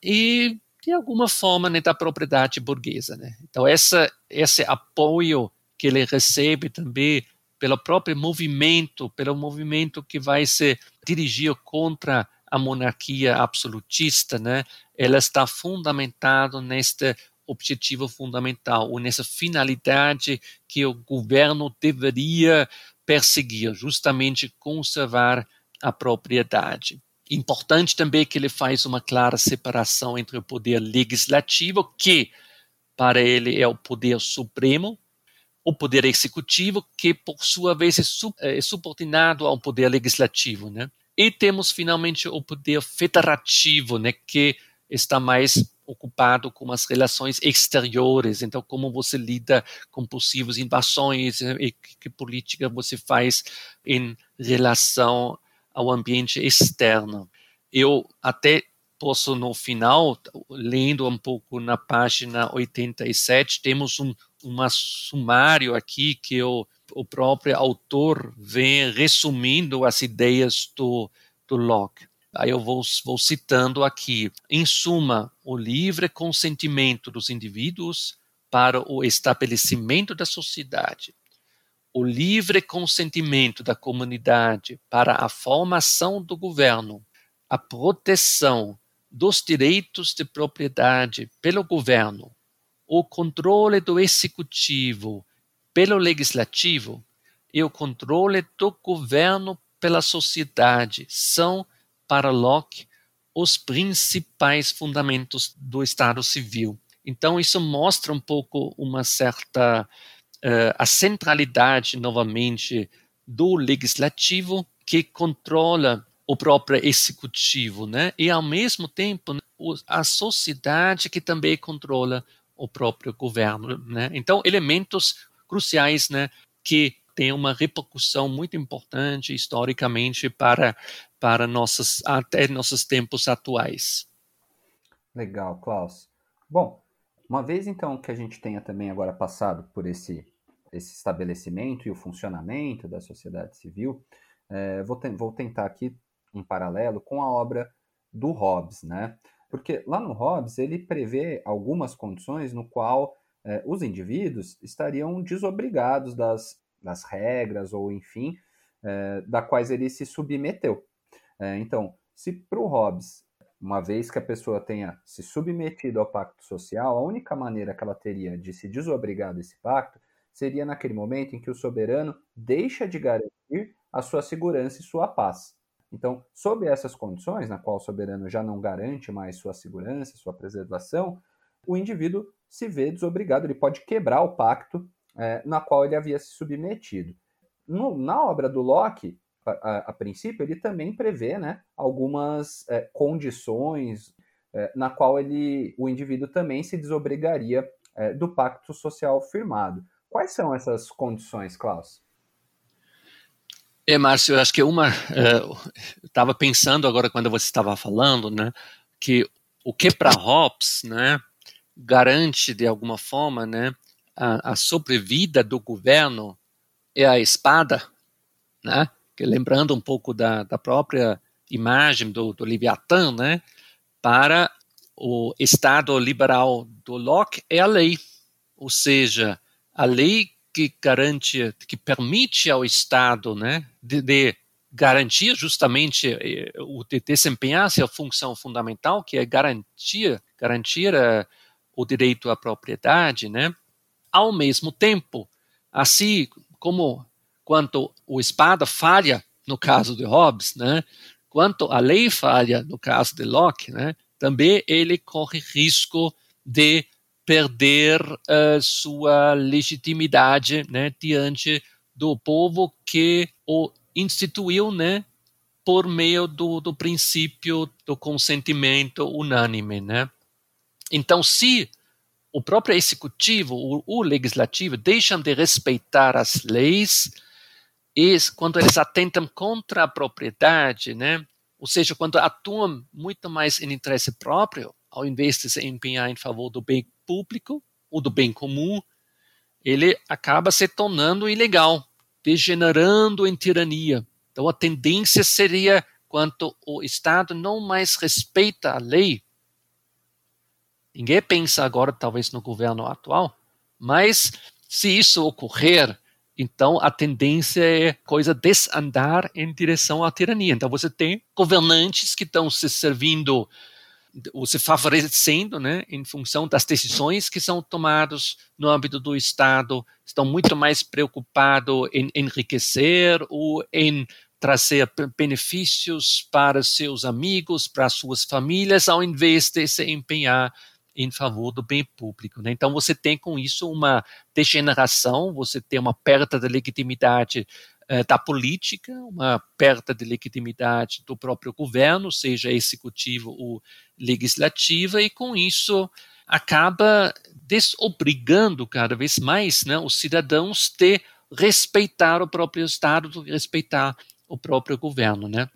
e de alguma forma né, da propriedade burguesa, né. Então essa esse apoio que ele recebe também pelo próprio movimento, pelo movimento que vai se dirigir contra a monarquia absolutista, né, ela está fundamentado neste objetivo fundamental, ou nessa finalidade que o governo deveria perseguir, justamente conservar a propriedade. Importante também que ele faz uma clara separação entre o poder legislativo, que para ele é o poder supremo, o poder executivo, que por sua vez é, é subordinado ao poder legislativo, né? E temos finalmente o poder federativo, né, que está mais ocupado com as relações exteriores, então como você lida com possíveis invasões né, e que política você faz em relação ao ambiente externo. Eu até posso no final, lendo um pouco na página 87, temos um uma sumário aqui que o, o próprio autor vem resumindo as ideias do, do Locke. Aí eu vou, vou citando aqui. Em suma, o livre consentimento dos indivíduos para o estabelecimento da sociedade, o livre consentimento da comunidade para a formação do governo, a proteção dos direitos de propriedade pelo governo, o controle do executivo pelo legislativo e o controle do governo pela sociedade são, para Locke, os principais fundamentos do Estado civil. Então, isso mostra um pouco uma certa uh, a centralidade, novamente, do legislativo que controla o próprio executivo, né? E ao mesmo tempo a sociedade que também controla o próprio governo, né? Então elementos cruciais, né? Que têm uma repercussão muito importante historicamente para para nossos até nossos tempos atuais. Legal, Klaus. Bom, uma vez então que a gente tenha também agora passado por esse esse estabelecimento e o funcionamento da sociedade civil, é, vou, te vou tentar aqui um paralelo com a obra do Hobbes, né? Porque lá no Hobbes ele prevê algumas condições no qual é, os indivíduos estariam desobrigados das, das regras ou enfim é, da quais ele se submeteu. É, então, se para o Hobbes, uma vez que a pessoa tenha se submetido ao pacto social, a única maneira que ela teria de se desobrigar desse pacto seria naquele momento em que o soberano deixa de garantir a sua segurança e sua paz. Então, sob essas condições, na qual o soberano já não garante mais sua segurança, sua preservação, o indivíduo se vê desobrigado, ele pode quebrar o pacto é, na qual ele havia se submetido. No, na obra do Locke, a, a, a, princípio, ele também prevê né, algumas é, condições é, na qual ele, o indivíduo também se desobrigaria é, do pacto social firmado. Quais são essas condições, Klaus? É, Márcio, eu acho que uma. Uh, estava pensando agora quando você estava falando, né, que o que para Hobbes, né, garante de alguma forma, né, a, a sobrevida do governo é a espada, né, que lembrando um pouco da, da própria imagem do, do Leviatã, né, para o Estado liberal do Locke é a lei, ou seja, a lei que garante, que permite ao Estado, né, de, de garantir justamente eh, o de desempenhar sua função fundamental, que é garantir, garantir uh, o direito à propriedade, né, ao mesmo tempo, assim como quanto o espada falha no caso de Hobbes, né, quanto a lei falha no caso de Locke, né, também ele corre risco de perder uh, sua legitimidade né, diante do povo que o instituiu né, por meio do, do princípio do consentimento unânime. Né? Então, se o próprio executivo, o, o legislativo, deixam de respeitar as leis, e quando eles atentam contra a propriedade, né, ou seja, quando atuam muito mais em interesse próprio, ao invés de se empenhar em favor do bem público ou do bem comum, ele acaba se tornando ilegal, degenerando em tirania. Então a tendência seria quanto o Estado não mais respeita a lei. Ninguém pensa agora talvez no governo atual, mas se isso ocorrer, então a tendência é coisa desandar em direção à tirania. Então você tem governantes que estão se servindo ou se favorecendo, né, em função das decisões que são tomadas no âmbito do Estado, estão muito mais preocupados em enriquecer ou em trazer benefícios para seus amigos, para suas famílias, ao invés de se empenhar em favor do bem público. Né? Então você tem com isso uma degeneração, você tem uma perda de legitimidade eh, da política, uma perda de legitimidade do próprio governo, seja executivo ou legislativa, e com isso acaba desobrigando cada vez mais né, os cidadãos de respeitar o próprio Estado, de respeitar o próprio governo. Né?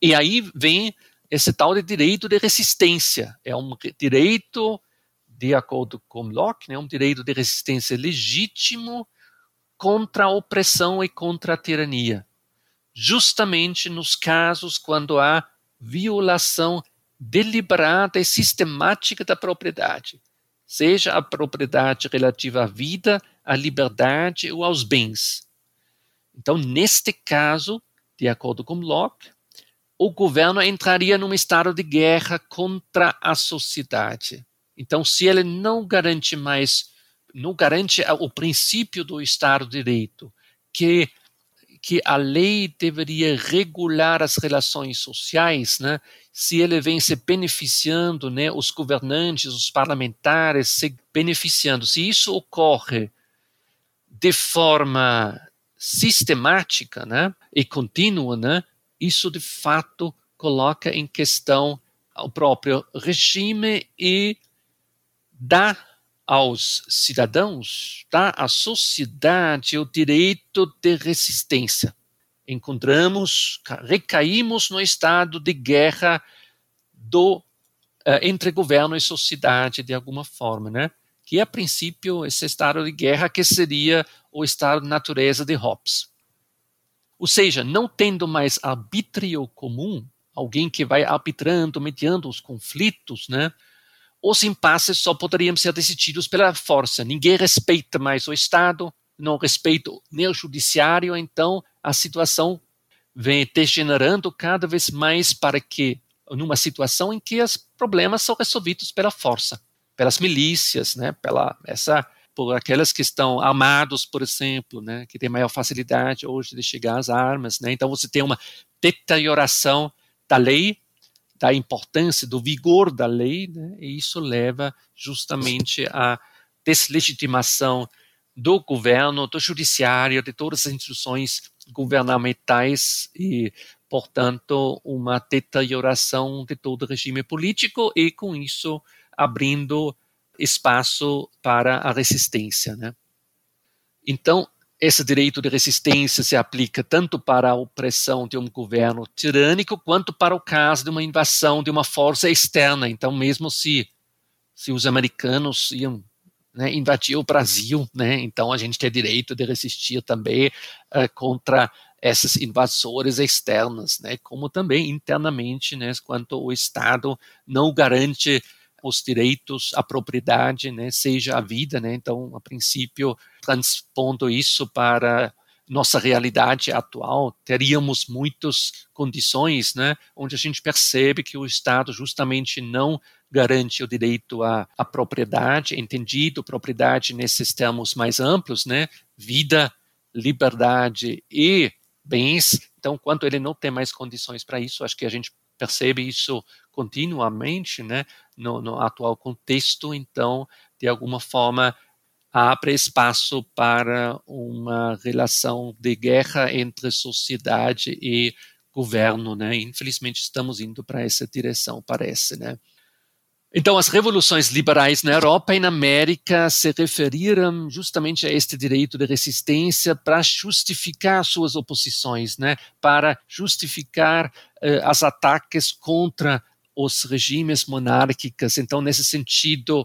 E aí vem esse tal de direito de resistência. É um direito, de acordo com Locke, né, um direito de resistência legítimo contra a opressão e contra a tirania, justamente nos casos quando há violação deliberada e sistemática da propriedade, seja a propriedade relativa à vida, à liberdade ou aos bens. Então, neste caso, de acordo com Locke, o governo entraria num estado de guerra contra a sociedade. Então, se ele não garante mais não garante o princípio do Estado de Direito, que que a lei deveria regular as relações sociais, né? Se ele vem se beneficiando, né? Os governantes, os parlamentares se beneficiando. Se isso ocorre de forma sistemática, né? E contínua, né? Isso de fato coloca em questão o próprio regime e dá aos cidadãos, dá à sociedade o direito de resistência. Encontramos, recaímos no estado de guerra do uh, entre governo e sociedade de alguma forma, né? Que a princípio esse estado de guerra que seria o estado de natureza de Hobbes. Ou seja, não tendo mais arbítrio comum, alguém que vai arbitrando, mediando os conflitos, né? Os impasses só poderiam ser decididos pela força. Ninguém respeita mais o Estado, não respeita nem o judiciário, então a situação vem degenerando cada vez mais para que numa situação em que os problemas são resolvidos pela força, pelas milícias, né, pela essa por aquelas que estão armados, por exemplo, né, que têm maior facilidade hoje de chegar às armas, né? Então você tem uma deterioração da lei, da importância, do vigor da lei, né? e isso leva justamente à deslegitimação do governo, do judiciário, de todas as instituições governamentais e, portanto, uma deterioração de todo o regime político e, com isso, abrindo espaço para a resistência. Né? Então, esse direito de resistência se aplica tanto para a opressão de um governo tirânico quanto para o caso de uma invasão de uma força externa. Então, mesmo se, se os americanos iam né, invadir o Brasil, né, então a gente tem direito de resistir também uh, contra esses invasores externos, né, como também internamente, né, quanto o Estado não garante os direitos à propriedade, né, seja a vida, né, então, a princípio, transpondo isso para nossa realidade atual, teríamos muitas condições, né, onde a gente percebe que o Estado justamente não garante o direito à, à propriedade, entendido propriedade nesses termos mais amplos, né, vida, liberdade e bens. Então, quando ele não tem mais condições para isso, acho que a gente percebe isso continuamente, né, no, no atual contexto, então, de alguma forma, abre espaço para uma relação de guerra entre sociedade e governo, né? Infelizmente estamos indo para essa direção, parece, né? Então, as revoluções liberais na Europa e na América se referiram justamente a este direito de resistência para justificar suas oposições, né? Para justificar eh, as ataques contra os regimes monárquicos. Então, nesse sentido,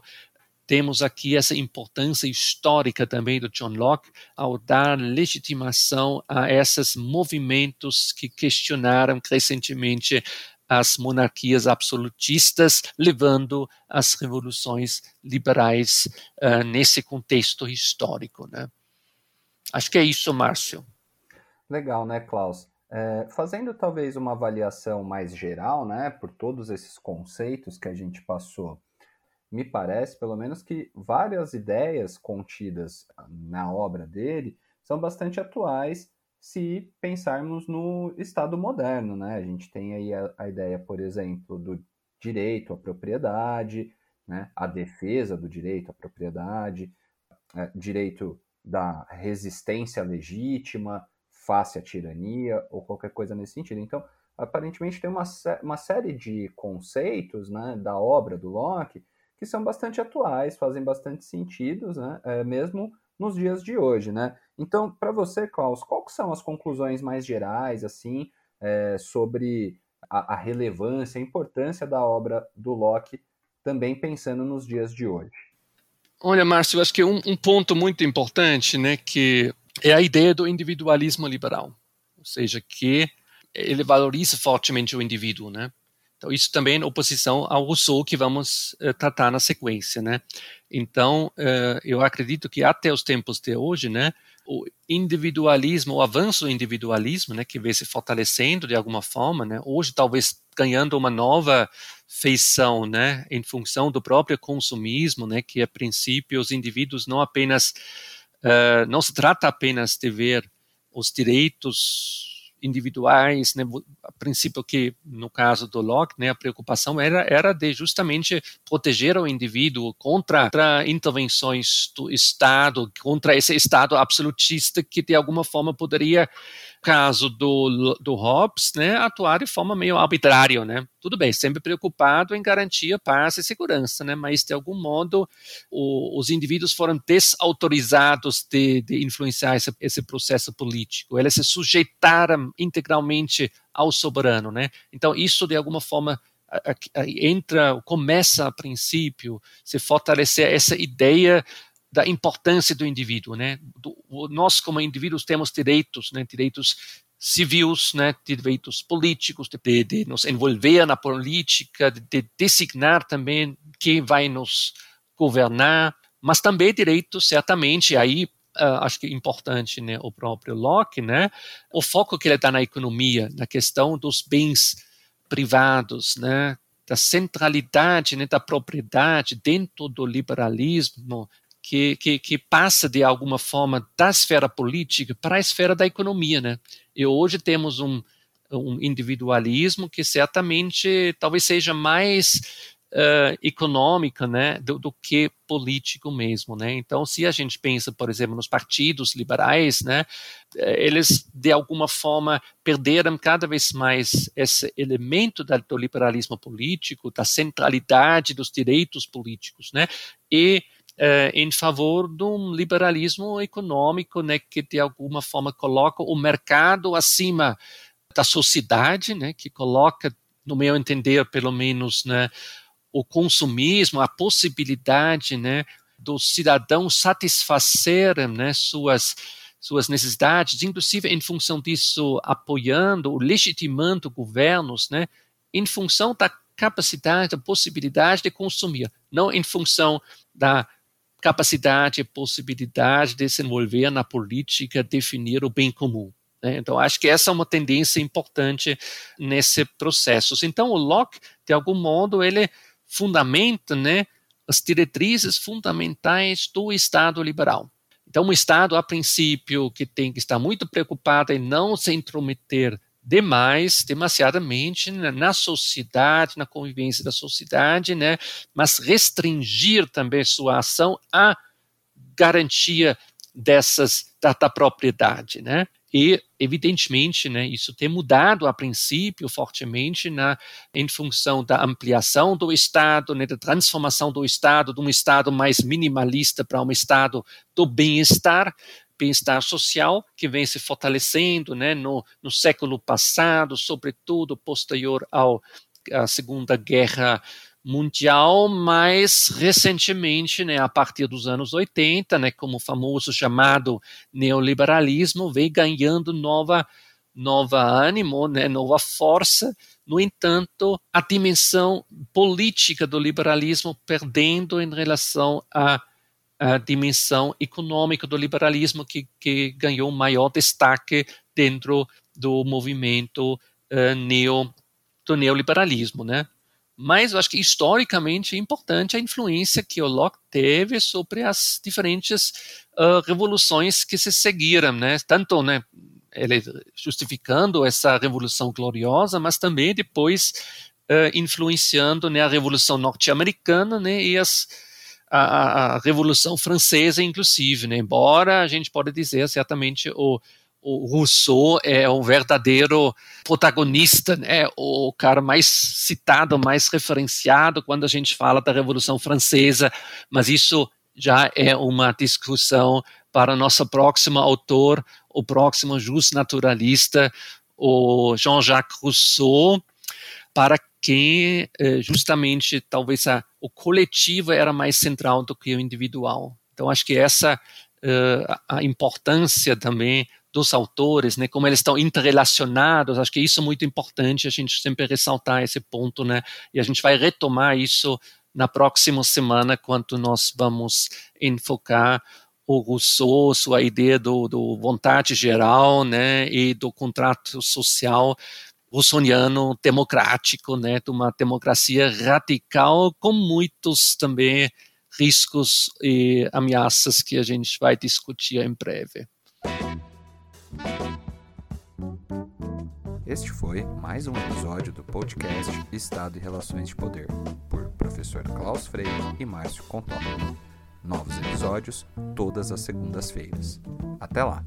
temos aqui essa importância histórica também do John Locke ao dar legitimação a esses movimentos que questionaram crescentemente as monarquias absolutistas, levando as revoluções liberais uh, nesse contexto histórico. Né? Acho que é isso, Márcio. Legal, né, Klaus? É, fazendo talvez uma avaliação mais geral, né, por todos esses conceitos que a gente passou, me parece, pelo menos, que várias ideias contidas na obra dele são bastante atuais se pensarmos no Estado moderno, né? A gente tem aí a, a ideia, por exemplo, do direito à propriedade, né? a defesa do direito à propriedade, é, direito da resistência legítima, face à tirania ou qualquer coisa nesse sentido. Então, aparentemente tem uma, uma série de conceitos né, da obra do Locke que são bastante atuais, fazem bastante sentido, né, é, mesmo nos dias de hoje. Né? Então, para você, Klaus, quais são as conclusões mais gerais assim é, sobre a, a, relevância, a importância da obra do Locke, também pensando nos dias de hoje? Olha, Márcio, eu acho que um, um ponto muito importante, né, que é a ideia do individualismo liberal, ou seja, que ele valoriza fortemente o indivíduo, né? Então isso também em oposição ao Rousseau que vamos uh, tratar na sequência, né? Então uh, eu acredito que até os tempos de hoje, né, o individualismo, o avanço do individualismo, né, que vem se fortalecendo de alguma forma, né, hoje talvez ganhando uma nova feição, né, em função do próprio consumismo, né, que a princípio os indivíduos não apenas Uh, não se trata apenas de ver os direitos individuais, né, a princípio que no caso do Locke, né, a preocupação era era de justamente proteger o indivíduo contra, contra intervenções do Estado, contra esse Estado absolutista que de alguma forma poderia caso do, do Hobbes, né, atuar de forma meio arbitrária, né? Tudo bem, sempre preocupado em garantir paz e segurança, né? Mas de algum modo o, os indivíduos foram desautorizados de, de influenciar esse, esse processo político. Eles se sujeitaram integralmente ao soberano, né? Então isso de alguma forma entra, começa a princípio se fortalecer essa ideia da importância do indivíduo, né? Do, nós como indivíduos temos direitos, né? Direitos civis, né? Direitos políticos, de, de, nos envolver na política, de, de designar também quem vai nos governar, mas também direitos, certamente, aí uh, acho que é importante, né? O próprio Locke, né? O foco que ele dá na economia, na questão dos bens privados, né? da centralidade né, da propriedade dentro do liberalismo que, que, que, passa de alguma forma da esfera política para a esfera da economia, né? E hoje temos um, um individualismo que certamente talvez seja mais uh, econômica, né, do, do, que político mesmo, né? Então, se a gente pensa, por exemplo, nos partidos liberais, né, eh, eles de alguma forma perderam cada vez mais esse elemento do liberalismo político, da centralidade dos direitos políticos, né? E eh, em favor de um liberalismo econômico, né, que de alguma forma coloca o mercado acima da sociedade, né, que coloca, no meu entender, pelo menos, né, o consumismo, a possibilidade, né, dos cidadãos satisfacerem, né, suas suas necessidades, inclusive em função disso apoiando, legitimando governos, né, em função da capacidade, da possibilidade de consumir, não em função da capacidade e possibilidade de se envolver na política, definir o bem comum. Né? Então, acho que essa é uma tendência importante nesse processo. Então, o Locke, de algum modo, ele fundamenta né, as diretrizes fundamentais do Estado liberal. Então, um Estado, a princípio, que tem que estar muito preocupado em não se intrometer demais, demasiadamente né, na sociedade, na convivência da sociedade, né, mas restringir também sua ação à garantia dessas da, da propriedade, né? E, evidentemente, né, isso tem mudado a princípio fortemente na, em função da ampliação do Estado, né, da transformação do Estado de um Estado mais minimalista para um Estado do bem-estar, bem-estar social que vem se fortalecendo né, no, no século passado, sobretudo posterior ao, à Segunda Guerra Mundial, mas recentemente, né, a partir dos anos 80, né, como o famoso chamado neoliberalismo, vem ganhando nova, nova ânimo, né, nova força. No entanto, a dimensão política do liberalismo perdendo em relação à a dimensão econômica do liberalismo que, que ganhou maior destaque dentro do movimento uh, neo, do neoliberalismo, né? Mas eu acho que historicamente é importante a influência que o Locke teve sobre as diferentes uh, revoluções que se seguiram, né? Tanto, né, ele justificando essa revolução gloriosa, mas também depois uh, influenciando né, a revolução norte-americana, né, e as a, a, Revolução Francesa, inclusive, né? embora a gente pode dizer certamente o, o Rousseau é um verdadeiro protagonista, né? o cara mais citado, mais referenciado quando a gente fala da Revolução Francesa, mas isso já é uma discussão para nosso próximo autor, o próximo justnaturalista, o Jean-Jacques Rousseau, para quem eh, justamente talvez a, o coletivo era mais central do que o individual. Então acho que essa uh, a importância também dos autores, né, como eles estão interrelacionados, acho que isso é muito importante a gente sempre ressaltar esse ponto, né, e a gente vai retomar isso na próxima semana quando nós vamos enfocar o Rousseau, sua ideia do, do vontade geral, né, e do contrato social russoniano democrático, né, de uma democracia radical com muitos também riscos e ameaças que a gente vai discutir em breve. Este foi mais um episódio do podcast Estado e Relações de Poder, por professor Klaus Freire e Márcio Contó. Novos episódios todas as segundas-feiras. Até lá!